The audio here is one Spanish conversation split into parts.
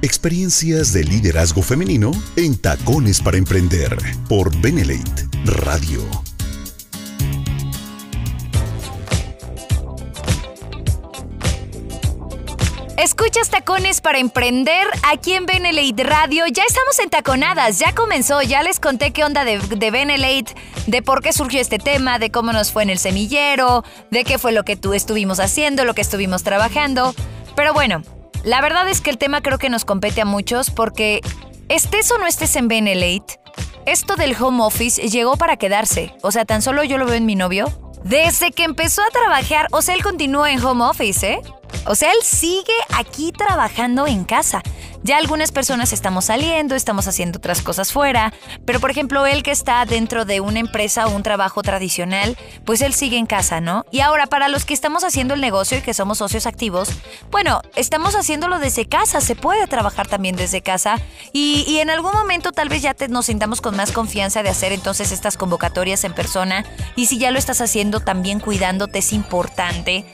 Experiencias de liderazgo femenino en Tacones para Emprender por Benelate Radio. Escuchas Tacones para Emprender aquí en Benelate Radio. Ya estamos en Taconadas, ya comenzó, ya les conté qué onda de, de de por qué surgió este tema, de cómo nos fue en el semillero, de qué fue lo que tú estuvimos haciendo, lo que estuvimos trabajando. Pero bueno, la verdad es que el tema creo que nos compete a muchos porque estés o no estés en Benelate, esto del home office llegó para quedarse. O sea, tan solo yo lo veo en mi novio. Desde que empezó a trabajar, o sea, él continúa en home office, ¿eh? O sea, él sigue aquí trabajando en casa. Ya algunas personas estamos saliendo, estamos haciendo otras cosas fuera, pero por ejemplo, él que está dentro de una empresa o un trabajo tradicional, pues él sigue en casa, ¿no? Y ahora, para los que estamos haciendo el negocio y que somos socios activos, bueno, estamos haciéndolo desde casa, se puede trabajar también desde casa y, en algún momento tal vez ya nos sintamos con más confianza de hacer entonces estas convocatorias en persona y si ya lo estás haciendo también cuidándote es importante.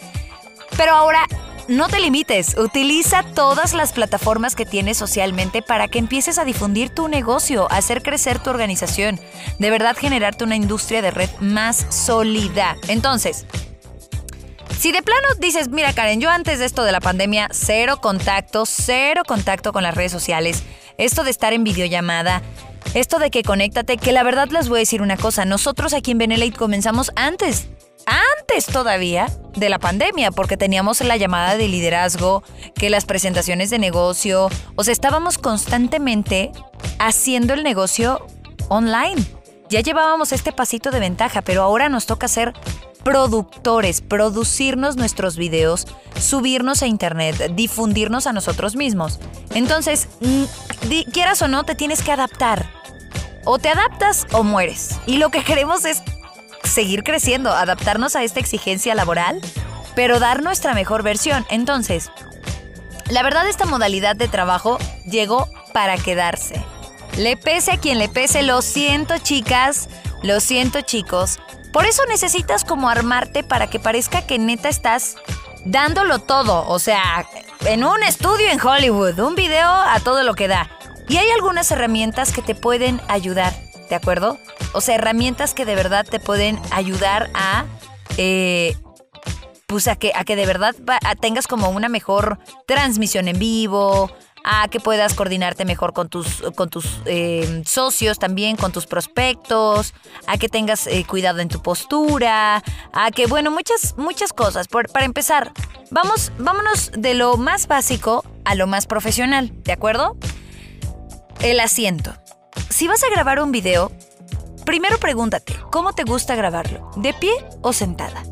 Pero ahora no te limites, utiliza todas las plataformas que tienes socialmente para que empieces a difundir tu negocio, hacer crecer tu organización, de verdad generarte una industria de red más sólida. Entonces, si de plano dices, mira Karen, yo antes de esto de la pandemia, cero contacto, cero contacto con las redes sociales, esto de estar en videollamada, esto de que conéctate, que la verdad les voy a decir una cosa, nosotros aquí en Benelate comenzamos antes antes todavía de la pandemia, porque teníamos la llamada de liderazgo, que las presentaciones de negocio, o sea, estábamos constantemente haciendo el negocio online. Ya llevábamos este pasito de ventaja, pero ahora nos toca ser productores, producirnos nuestros videos, subirnos a internet, difundirnos a nosotros mismos. Entonces, mm, quieras o no, te tienes que adaptar. O te adaptas o mueres. Y lo que queremos es seguir creciendo, adaptarnos a esta exigencia laboral, pero dar nuestra mejor versión. Entonces, la verdad esta modalidad de trabajo llegó para quedarse. Le pese a quien le pese, lo siento chicas, lo siento chicos. Por eso necesitas como armarte para que parezca que neta estás dándolo todo. O sea, en un estudio en Hollywood, un video a todo lo que da. Y hay algunas herramientas que te pueden ayudar. ¿De acuerdo? O sea, herramientas que de verdad te pueden ayudar a, eh, pues a que, a que de verdad tengas como una mejor transmisión en vivo, a que puedas coordinarte mejor con tus, con tus eh, socios también, con tus prospectos, a que tengas eh, cuidado en tu postura, a que, bueno, muchas, muchas cosas. para empezar, vamos, vámonos de lo más básico a lo más profesional, ¿de acuerdo? El asiento. Si vas a grabar un video, primero pregúntate, ¿cómo te gusta grabarlo? ¿De pie o sentada?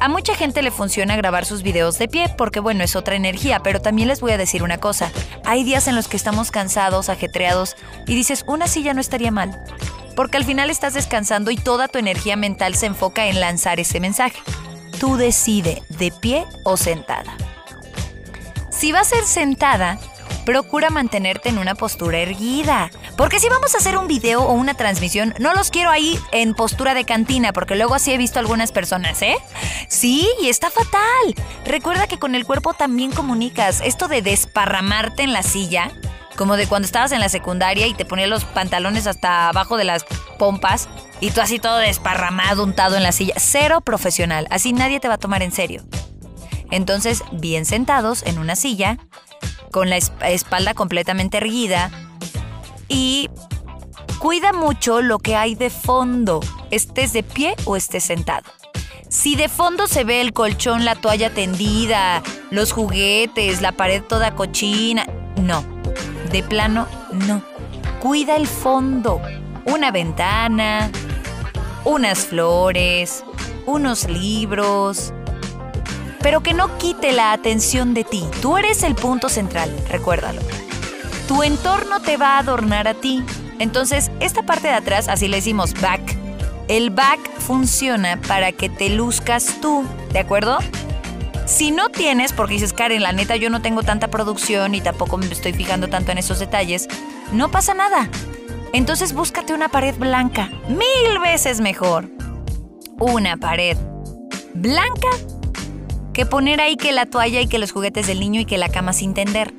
A mucha gente le funciona grabar sus videos de pie porque bueno, es otra energía, pero también les voy a decir una cosa. Hay días en los que estamos cansados, ajetreados y dices, una silla no estaría mal. Porque al final estás descansando y toda tu energía mental se enfoca en lanzar ese mensaje. Tú decide de pie o sentada. Si va a ser sentada, procura mantenerte en una postura erguida. Porque si vamos a hacer un video o una transmisión, no los quiero ahí en postura de cantina, porque luego así he visto algunas personas, ¿eh? Sí, y está fatal. Recuerda que con el cuerpo también comunicas. Esto de desparramarte en la silla, como de cuando estabas en la secundaria y te ponías los pantalones hasta abajo de las pompas y tú así todo desparramado, untado en la silla. Cero profesional. Así nadie te va a tomar en serio. Entonces, bien sentados en una silla, con la espalda completamente erguida y cuida mucho lo que hay de fondo, estés de pie o estés sentado. Si de fondo se ve el colchón, la toalla tendida, los juguetes, la pared toda cochina, no, de plano no. Cuida el fondo, una ventana, unas flores, unos libros, pero que no quite la atención de ti. Tú eres el punto central, recuérdalo. Tu entorno te va a adornar a ti. Entonces, esta parte de atrás, así le decimos back. El back funciona para que te luzcas tú, ¿de acuerdo? Si no tienes, porque dices, Karen, la neta yo no tengo tanta producción y tampoco me estoy fijando tanto en esos detalles, no pasa nada. Entonces búscate una pared blanca, mil veces mejor. Una pared blanca que poner ahí que la toalla y que los juguetes del niño y que la cama sin tender.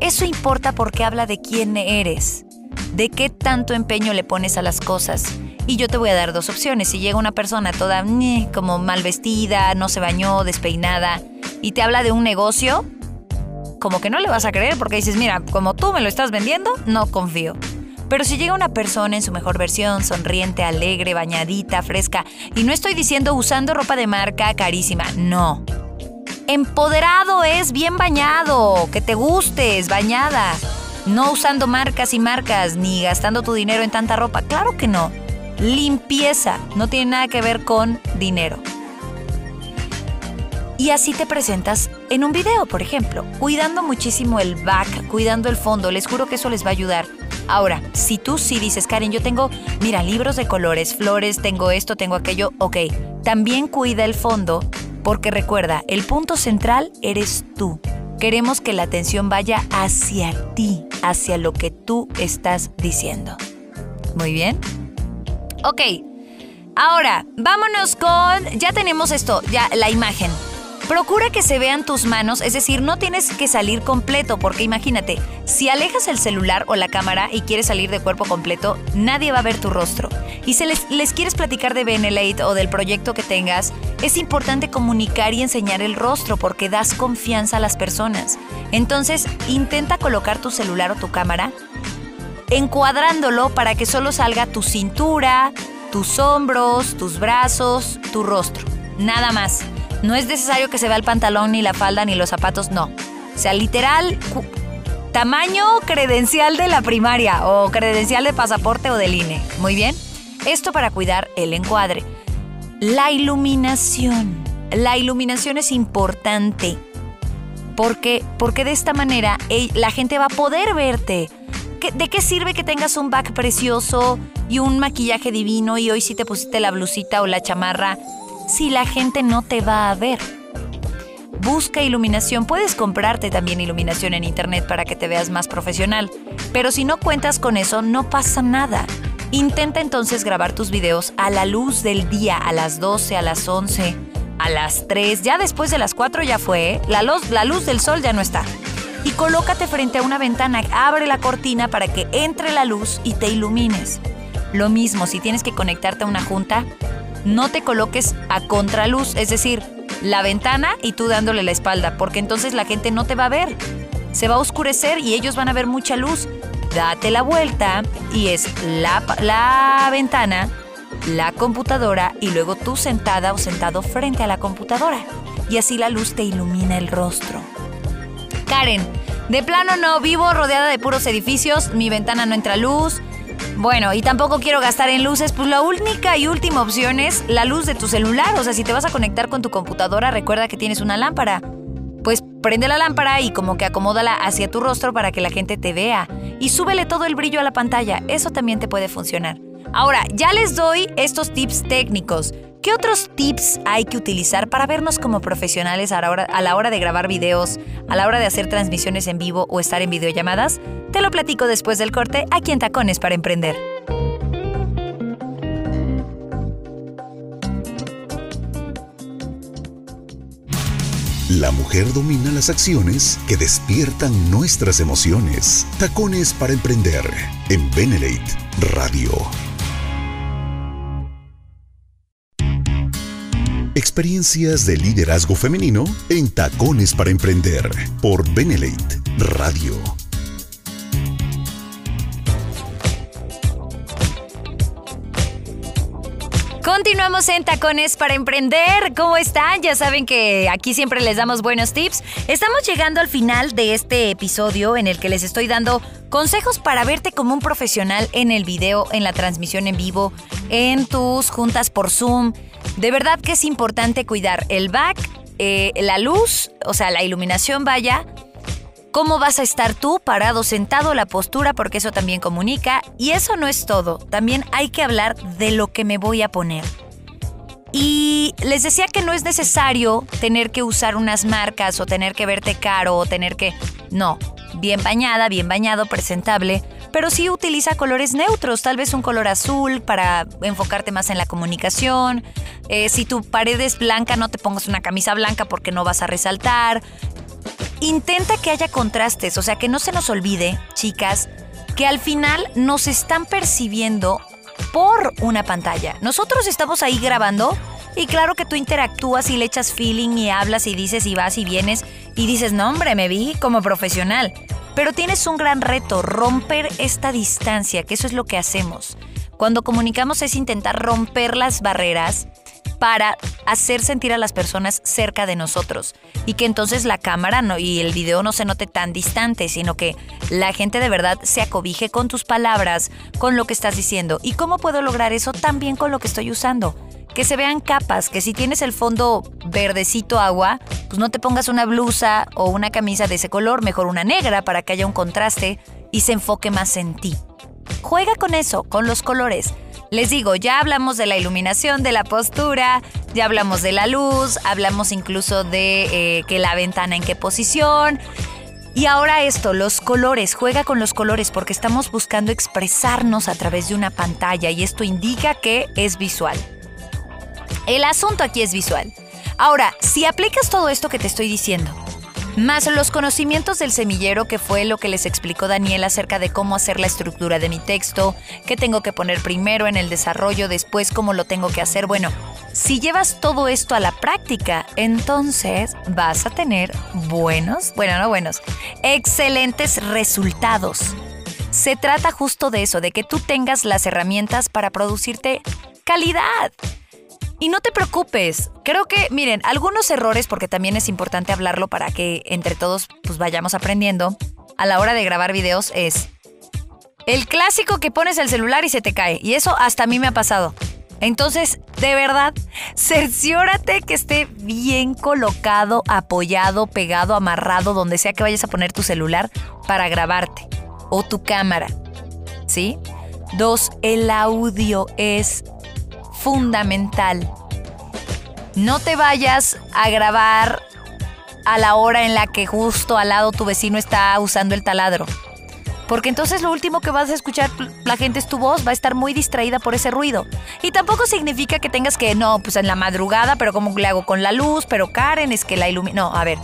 Eso importa porque habla de quién eres, de qué tanto empeño le pones a las cosas. Y yo te voy a dar dos opciones. Si llega una persona toda como mal vestida, no se bañó, despeinada, y te habla de un negocio, como que no le vas a creer porque dices, mira, como tú me lo estás vendiendo, no confío. Pero si llega una persona en su mejor versión, sonriente, alegre, bañadita, fresca, y no estoy diciendo usando ropa de marca carísima, no. Empoderado es bien bañado, que te gustes, bañada. No usando marcas y marcas, ni gastando tu dinero en tanta ropa. Claro que no. Limpieza no tiene nada que ver con dinero. Y así te presentas en un video, por ejemplo, cuidando muchísimo el back, cuidando el fondo. Les juro que eso les va a ayudar. Ahora, si tú sí dices, Karen, yo tengo, mira, libros de colores, flores, tengo esto, tengo aquello, ok, también cuida el fondo, porque recuerda, el punto central eres tú. Queremos que la atención vaya hacia ti, hacia lo que tú estás diciendo. Muy bien. Ok, ahora vámonos con, ya tenemos esto, ya la imagen. Procura que se vean tus manos, es decir, no tienes que salir completo, porque imagínate, si alejas el celular o la cámara y quieres salir de cuerpo completo, nadie va a ver tu rostro. Y si les, quieres platicar de Benelate o del proyecto que tengas, es importante comunicar y enseñar el rostro porque das confianza a las personas. Entonces, intenta colocar tu celular o tu cámara encuadrándolo para que solo salga tu cintura, tus hombros, tus brazos, tu rostro. Nada más. No es necesario que se vea el pantalón, ni la falda, ni los zapatos, no. O sea, literal, tamaño credencial de la primaria o credencial de pasaporte o del INE. Muy bien. Esto para cuidar el encuadre. La iluminación. La iluminación es importante. Porque, porque de esta manera la gente va a poder verte. ¿De qué sirve que tengas un back precioso y un maquillaje divino y hoy sí te pusiste la blusita o la chamarra si la gente no te va a ver? Busca iluminación. Puedes comprarte también iluminación en internet para que te veas más profesional. Pero si no cuentas con eso, no pasa nada. Intenta entonces grabar tus videos a la luz del día, a las 12, a las 11, a las 3. Ya después de las 4 ya fue. ¿eh? La luz, la luz del sol ya no está. Y colócate frente a una ventana, abre la cortina para que entre la luz y te ilumines. Lo mismo, si tienes que conectarte a una junta, no te coloques a contraluz, es decir, la ventana y tú dándole la espalda, porque entonces la gente no te va a ver. Se va a oscurecer y ellos van a ver mucha luz. Date la vuelta y es la, la ventana, la computadora y luego tú sentada o sentado frente a la computadora. Y así la luz te ilumina el rostro. Karen, de plano no, vivo rodeada de puros edificios, mi ventana no entra luz, bueno, y tampoco quiero gastar en luces, pues la única y última opción es la luz de tu celular. O sea, si te vas a conectar con tu computadora, recuerda que tienes una lámpara. Pues prende la lámpara y como que acomódala hacia tu rostro para que la gente te vea. Y súbele todo el brillo a la pantalla. Eso también te puede funcionar. Ahora, ya les doy estos tips técnicos. ¿Qué otros tips hay que utilizar para vernos como profesionales a la, hora, de grabar videos, a la hora de hacer transmisiones en vivo o estar en videollamadas? Te lo platico después del corte aquí en Tacones para Emprender. La mujer domina las acciones que despiertan nuestras emociones. Tacones para Emprender en Benelate Radio. Experiencias de liderazgo femenino en Tacones para Emprender por Benelate Radio. Continuamos en Tacones para Emprender. ¿Cómo están? Ya saben que aquí siempre les damos buenos tips. Estamos llegando al final de este episodio en el que les estoy dando consejos para verte como un profesional en el video, en la transmisión en vivo, en tus juntas por Zoom, de verdad que es importante cuidar el back, eh, la luz, o sea, la iluminación vaya, cómo vas a estar tú parado, sentado, la postura, porque eso también comunica. Y eso no es todo, también hay que hablar de lo que me voy a poner. Y les decía que no es necesario tener que usar unas marcas o tener que verte caro o tener que... No, bien bañada, bien bañado, presentable, pero sí utiliza colores neutros, tal vez un color azul para enfocarte más en la comunicación. Eh, si tu pared es blanca, no te pongas una camisa blanca porque no vas a resaltar. intenta que haya contrastes, o sea, que no se nos olvide, chicas, que al final nos están percibiendo por una pantalla. Nosotros estamos ahí grabando y claro que tú interactúas y le echas feeling y hablas y dices y vas y vienes y dices, no hombre, me vi como profesional. Pero tienes un gran reto, romper esta distancia, que eso es lo que hacemos. Cuando comunicamos es intentar romper las barreras para hacer sentir a las personas cerca de nosotros y que entonces la cámara no, y el video no se note tan distante, sino que la gente de verdad se acobije con tus palabras, con lo que estás diciendo. ¿Y cómo puedo lograr eso también con lo que estoy usando? Que se vean capas, que si tienes el fondo verdecito agua, pues no te pongas una blusa o una camisa de ese color, mejor una negra para que haya un contraste y se enfoque más en ti. Juega con eso, con los colores. Les digo, ya hablamos de la iluminación, de la postura, ya hablamos de la luz, hablamos incluso de eh, que la ventana en qué posición. Y ahora esto, los colores, juega con los colores porque estamos buscando expresarnos a través de una pantalla y esto indica que es visual. El asunto aquí es visual. Ahora, si aplicas todo esto que te estoy diciendo, más los conocimientos del semillero, que fue lo que les explicó Daniel acerca de cómo hacer la estructura de mi texto, qué tengo que poner primero en el desarrollo, después cómo lo tengo que hacer. Bueno, si llevas todo esto a la práctica, entonces vas a tener buenos, bueno, no buenos, excelentes resultados. Se trata justo de eso, de que tú tengas las herramientas para producirte calidad. Y no te preocupes, creo que, miren, algunos errores, porque también es importante hablarlo para que entre todos pues vayamos aprendiendo, a la hora de grabar videos es el clásico que pones el celular y se te cae. Y eso hasta a mí me ha pasado. Entonces, de verdad, cerciórate que esté bien colocado, apoyado, pegado, amarrado, donde sea que vayas a poner tu celular para grabarte o tu cámara. ¿Sí? Dos, el audio es fundamental. No te vayas a grabar a la hora en la que justo al lado tu vecino está usando el taladro. Porque entonces lo último que vas a escuchar la gente es tu voz, va a estar muy distraída por ese ruido. Y tampoco significa que tengas que, no, pues en la madrugada, pero como le hago con la luz, pero Karen es que la ilumina. No, a ver,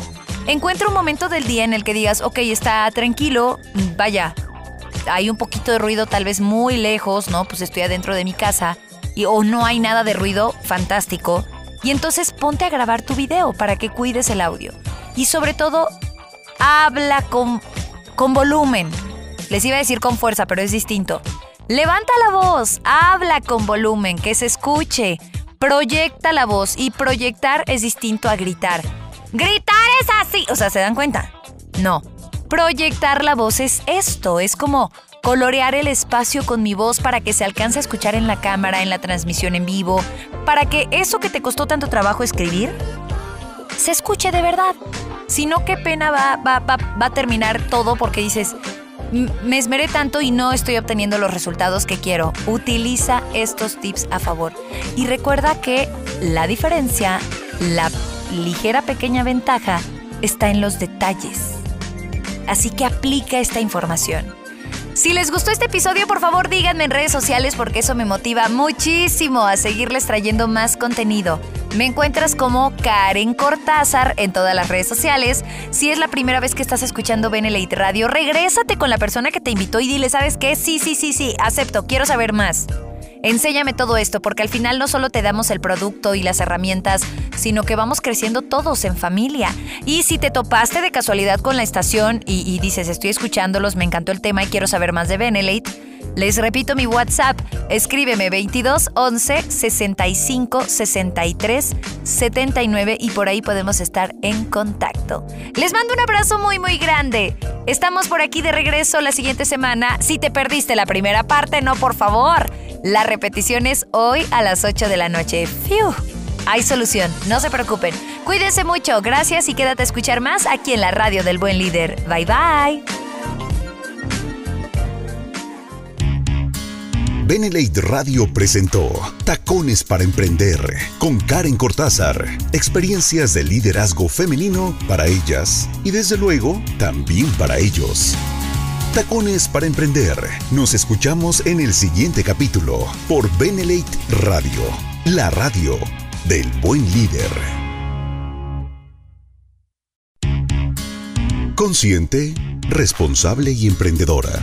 encuentra un momento del día en el que digas, ok, está tranquilo, vaya, hay un poquito de ruido tal vez muy lejos, ¿no? Pues estoy adentro de mi casa y, o no hay nada de ruido, fantástico. Y entonces ponte a grabar tu video para que cuides el audio. Y sobre todo, habla con, con volumen. Les iba a decir con fuerza, pero es distinto. Levanta la voz, habla con volumen, que se escuche. Proyecta la voz y proyectar es distinto a gritar. Gritar es así. O sea, ¿se dan cuenta? No. Proyectar la voz es esto, es como colorear el espacio con mi voz para que se alcance a escuchar en la cámara, en la transmisión en vivo, para que eso que te costó tanto trabajo escribir, se escuche de verdad. Si no, qué pena va, va, va, va a terminar todo porque dices, me esmeré tanto y no estoy obteniendo los resultados que quiero. Utiliza estos tips a favor. Y recuerda que la diferencia, la ligera pequeña ventaja, está en los detalles. Así que aplica esta información. Si les gustó este episodio, por favor díganme en redes sociales porque eso me motiva muchísimo a seguirles trayendo más contenido. Me encuentras como Karen Cortázar en todas las redes sociales. Si es la primera vez que estás escuchando Benelite Radio, regrésate con la persona que te invitó y dile, ¿sabes qué? Sí, sí, sí, sí, acepto, quiero saber más. Enséñame todo esto, porque al final no solo te damos el producto y las herramientas, sino que vamos creciendo todos en familia. Y si te topaste de casualidad con la estación y, dices, estoy escuchándolos, me encantó el tema y quiero saber más de Benelate, les repito mi WhatsApp, escríbeme 22 11 65 63 79 y por ahí podemos estar en contacto. Les mando un abrazo muy muy grande. Estamos por aquí de regreso la siguiente semana. Si te perdiste la primera parte, no por favor. La repetición es hoy a las 8 de la noche. ¡Fiu! Hay solución, no se preocupen. Cuídense mucho, gracias y quédate a escuchar más aquí en la radio del buen líder. Bye bye. Benelate Radio presentó Tacones para Emprender con Karen Cortázar. Experiencias de liderazgo femenino para ellas y desde luego también para ellos. Tacones para Emprender. Nos escuchamos en el siguiente capítulo por Benelate Radio, la radio del buen líder. Consciente, responsable y emprendedora,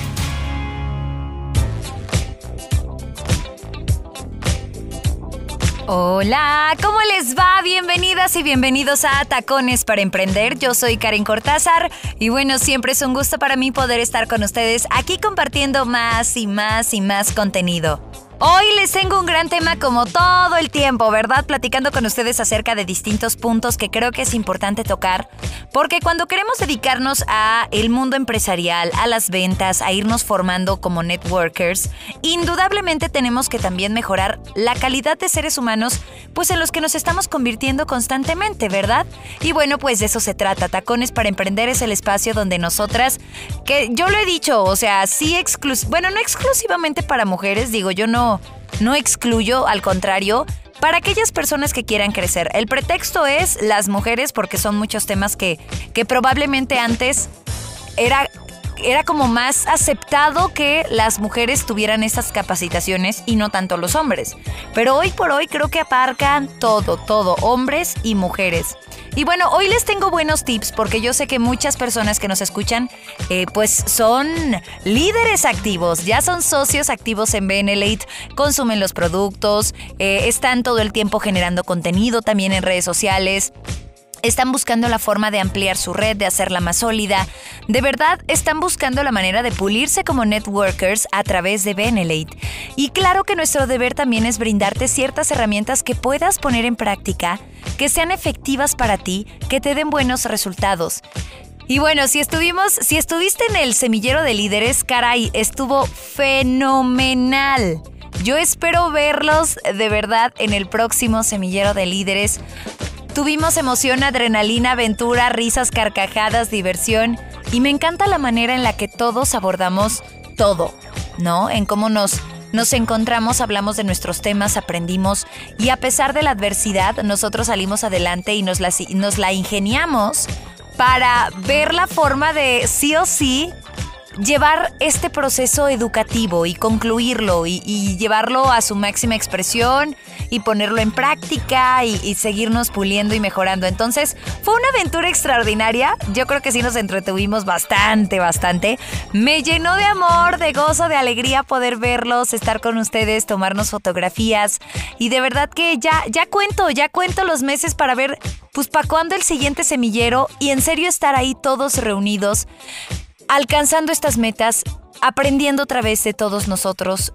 Hola, ¿cómo les va? Bienvenidas y bienvenidos a Tacones para Emprender. Yo soy Karen Cortázar y bueno, siempre es un gusto para mí poder estar con ustedes aquí compartiendo más y más y más contenido. Hoy les tengo un gran tema como todo el tiempo, ¿verdad? Platicando con ustedes acerca de distintos puntos que creo que es importante tocar, porque cuando queremos dedicarnos a el mundo empresarial, a las ventas, a irnos formando como networkers, indudablemente tenemos que también mejorar la calidad de seres humanos, pues en los que nos estamos convirtiendo constantemente, ¿verdad? Y bueno, pues de eso se trata. Tacones para emprender es el espacio donde nosotras, que yo lo he dicho, o sea, sí exclus bueno, no exclusivamente para mujeres, digo, yo no no, excluyo, al contrario, para aquellas personas que quieran crecer. El pretexto es las mujeres porque son muchos temas que, que probablemente antes era era como más aceptado que las mujeres tuvieran estas capacitaciones y no tanto los hombres. Pero hoy por hoy creo que aparcan todo, todo, hombres y mujeres. Y bueno, hoy les tengo buenos tips porque yo sé que muchas personas que nos escuchan eh, pues son líderes activos, ya son socios activos en BNLate, consumen los productos, eh, están todo el tiempo generando contenido también en redes sociales. Están buscando la forma de ampliar su red, de hacerla más sólida. De verdad, están buscando la manera de pulirse como networkers a través de Benelate. Y claro que nuestro deber también es brindarte ciertas herramientas que puedas poner en práctica, que sean efectivas para ti, que te den buenos resultados. Y bueno, si estuvimos, si estuviste en el semillero de líderes, caray, estuvo fenomenal. Yo espero verlos de verdad en el próximo semillero de líderes Tuvimos emoción, adrenalina, aventura, risas, carcajadas, diversión y me encanta la manera en la que todos abordamos todo, ¿no? En cómo nos nos encontramos, hablamos de nuestros temas, aprendimos y a pesar de la adversidad, nosotros salimos adelante y nos la, nos la ingeniamos para ver la forma de sí o sí llevar este proceso educativo y concluirlo y, llevarlo a su máxima expresión y ponerlo en práctica y, seguirnos puliendo y mejorando. Entonces, fue una aventura extraordinaria. Yo creo que sí nos entretuvimos bastante, bastante. Me llenó de amor, de gozo, de alegría poder verlos, estar con ustedes, tomarnos fotografías. Y de verdad que ya, ya cuento, ya cuento los meses para ver, pues, para cuándo el siguiente semillero y en serio estar ahí todos reunidos alcanzando estas metas, aprendiendo otra vez de todos nosotros,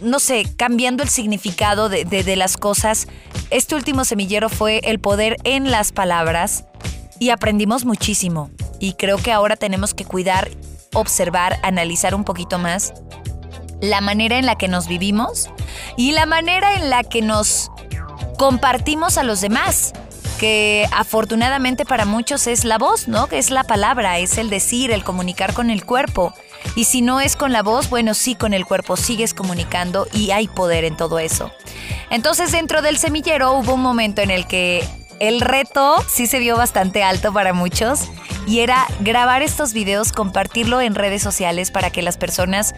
no sé, cambiando el significado de, las cosas. Este último semillero fue el poder en las palabras y aprendimos muchísimo. Y creo que ahora tenemos que cuidar, observar, analizar un poquito más la manera en la que nos vivimos y la manera en la que nos compartimos a los demás que afortunadamente para muchos es la voz, ¿no? Que es la palabra, es el decir, el comunicar con el cuerpo. Y si no es con la voz, bueno, sí con el cuerpo sigues comunicando y hay poder en todo eso. Entonces dentro del semillero hubo un momento en el que el reto sí se vio bastante alto para muchos y era grabar estos videos, compartirlo en redes sociales para que las personas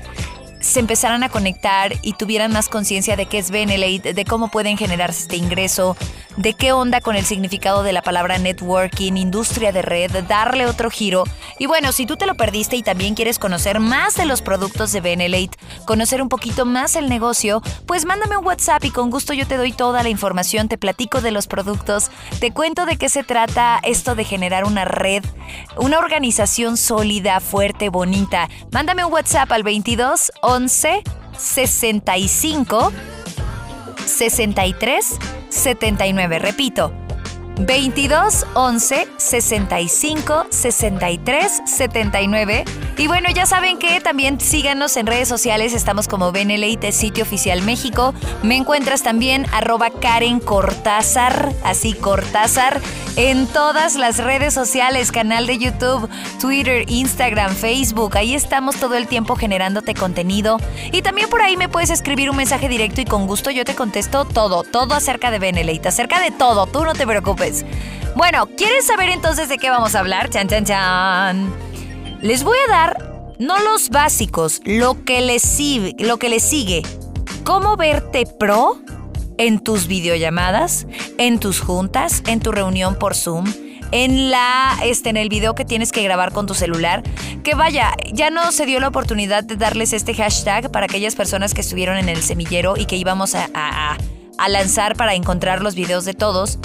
se empezaran a conectar y tuvieran más conciencia de qué es Benelate, de cómo pueden generarse este ingreso, de qué onda con el significado de la palabra networking, industria de red, darle otro giro. Y bueno, si tú te lo perdiste y también quieres conocer más de los productos de Benelate, conocer un poquito más el negocio, pues mándame un WhatsApp y con gusto yo te doy toda la información, te platico de los productos, te cuento de qué se trata esto de generar una red, una organización sólida, fuerte, bonita. Mándame un WhatsApp al 22 11 65 63 79. Repito, 22 11 65 63 79 Y bueno, ya saben que también síganos en redes sociales, estamos como Beneleite, sitio oficial México. Me encuentras también arroba Karen Cortázar, así Cortázar, en todas las redes sociales, canal de YouTube, Twitter, Instagram, Facebook. Ahí estamos todo el tiempo generándote contenido. Y también por ahí me puedes escribir un mensaje directo y con gusto yo te contesto todo, todo acerca de Beneleite, acerca de todo, tú no te preocupes. Bueno, ¿quieres saber entonces de qué vamos a hablar? Chan, chan, chan. Les voy a dar, no los básicos, lo que les sigue, lo que les sigue. Cómo verte pro en tus videollamadas, en tus juntas, en tu reunión por Zoom, en la este en el video que tienes que grabar con tu celular. Que vaya, ya no se dio la oportunidad de darles este hashtag para aquellas personas que estuvieron en el semillero y que íbamos a, a lanzar para encontrar los videos de todos.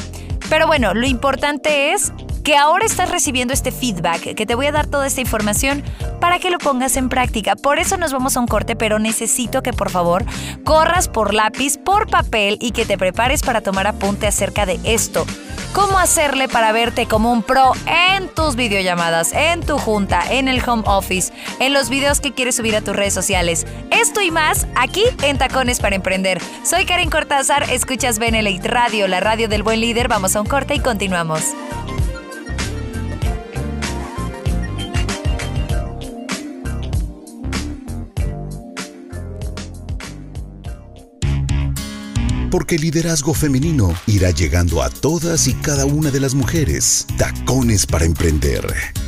Pero bueno, lo importante es que ahora estás recibiendo este feedback, que te voy a dar toda esta información para que lo pongas en práctica. Por eso nos vamos a un corte, pero necesito que por favor corras por lápiz, por papel y que te prepares para tomar apunte acerca de esto. ¿Cómo hacerle para verte como un pro en tus videollamadas, en tu junta, en el home office, en los videos que quieres subir a tus redes sociales? Esto y más aquí en Tacones para Emprender. Soy Karen Cortázar, escuchas Benelite Radio, la radio del buen líder. Vamos a un corte y continuamos. Porque el liderazgo femenino irá llegando a todas y cada una de las mujeres. Tacones para emprender